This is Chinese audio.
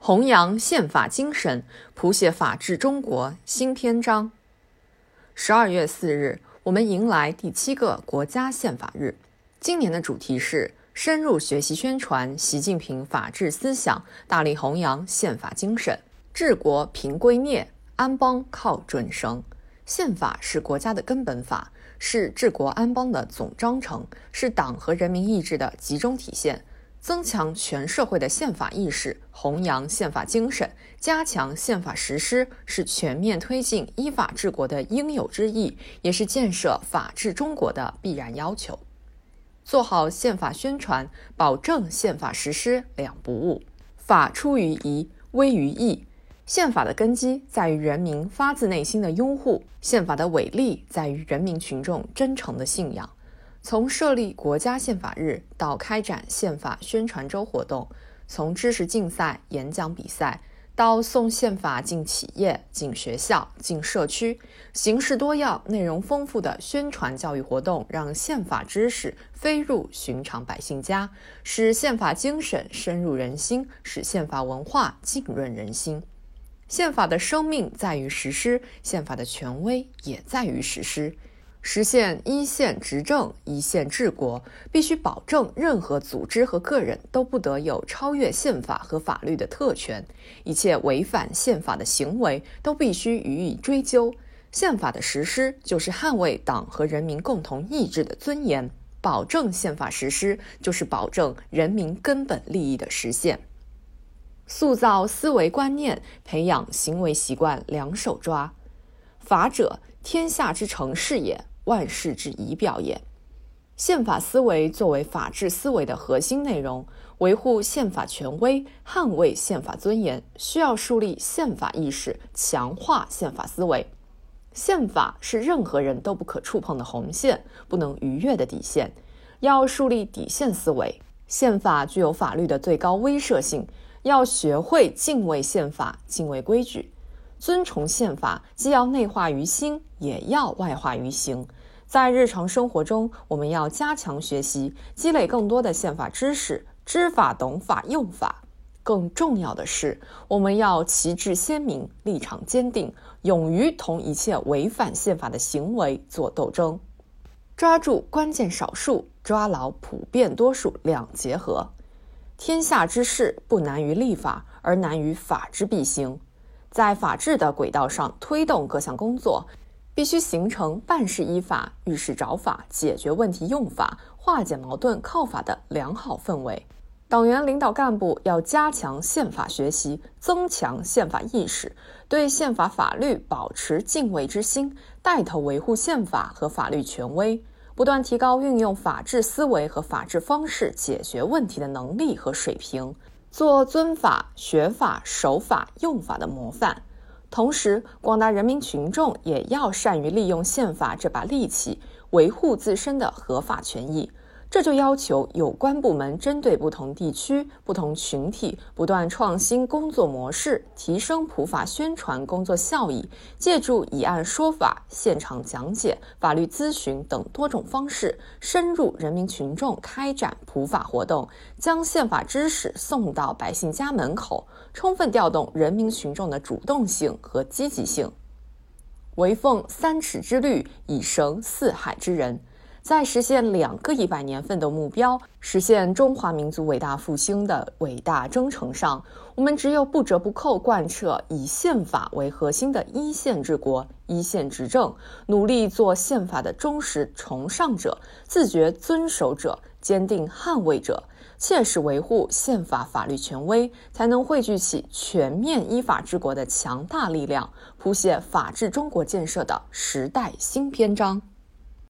弘扬宪法精神，谱写法治中国新篇章。十二月四日，我们迎来第七个国家宪法日。今年的主题是深入学习宣传习近平法治思想，大力弘扬宪法精神。治国凭圭臬，安邦靠准绳。宪法是国家的根本法，是治国安邦的总章程，是党和人民意志的集中体现。增强全社会的宪法意识，弘扬宪法精神，加强宪法实施，是全面推进依法治国的应有之义，也是建设法治中国的必然要求。做好宪法宣传，保证宪法实施两不误。法出于仪，威于义。宪法的根基在于人民发自内心的拥护，宪法的伟力在于人民群众真诚的信仰。从设立国家宪法日到开展宪法宣传周活动，从知识竞赛、演讲比赛到送宪法进企业、进学校、进社区，形式多样、内容丰富的宣传教育活动，让宪法知识飞入寻常百姓家，使宪法精神深入人心，使宪法文化浸润人心。宪法的生命在于实施，宪法的权威也在于实施。实现一线执政、一线治国，必须保证任何组织和个人都不得有超越宪法和法律的特权，一切违反宪法的行为都必须予以追究。宪法的实施就是捍卫党和人民共同意志的尊严，保证宪法实施就是保证人民根本利益的实现。塑造思维观念，培养行为习惯，两手抓。法者，天下之成事也。万事之仪表也。宪法思维作为法治思维的核心内容，维护宪法权威、捍卫宪法尊严，需要树立宪法意识，强化宪法思维。宪法是任何人都不可触碰的红线，不能逾越的底线。要树立底线思维，宪法具有法律的最高威慑性，要学会敬畏宪法，敬畏规矩。尊崇宪法，既要内化于心，也要外化于行。在日常生活中，我们要加强学习，积累更多的宪法知识，知法、懂法、用法。更重要的是，我们要旗帜鲜明，立场坚定，勇于同一切违反宪法的行为做斗争。抓住关键少数，抓牢普遍多数，两结合。天下之事不难于立法，而难于法之必行。在法治的轨道上推动各项工作，必须形成办事依法、遇事找法、解决问题用法、化解矛盾靠法的良好氛围。党员领导干部要加强宪法学习，增强宪法意识，对宪法法律保持敬畏之心，带头维护宪法和法律权威，不断提高运用法治思维和法治方式解决问题的能力和水平。做尊法、学法、守法、用法的模范，同时，广大人民群众也要善于利用宪法这把利器，维护自身的合法权益。这就要求有关部门针对不同地区、不同群体，不断创新工作模式，提升普法宣传工作效益。借助以案说法、现场讲解、法律咨询等多种方式，深入人民群众开展普法活动，将宪法知识送到百姓家门口，充分调动人民群众的主动性和积极性。唯奉三尺之律，以绳四海之人。在实现两个一百年奋斗目标、实现中华民族伟大复兴的伟大征程上，我们只有不折不扣贯彻以宪法为核心的一线治国、一线执政，努力做宪法的忠实崇尚者、自觉遵守者、坚定捍卫者，切实维护宪法法律权威，才能汇聚起全面依法治国的强大力量，谱写法治中国建设的时代新篇章。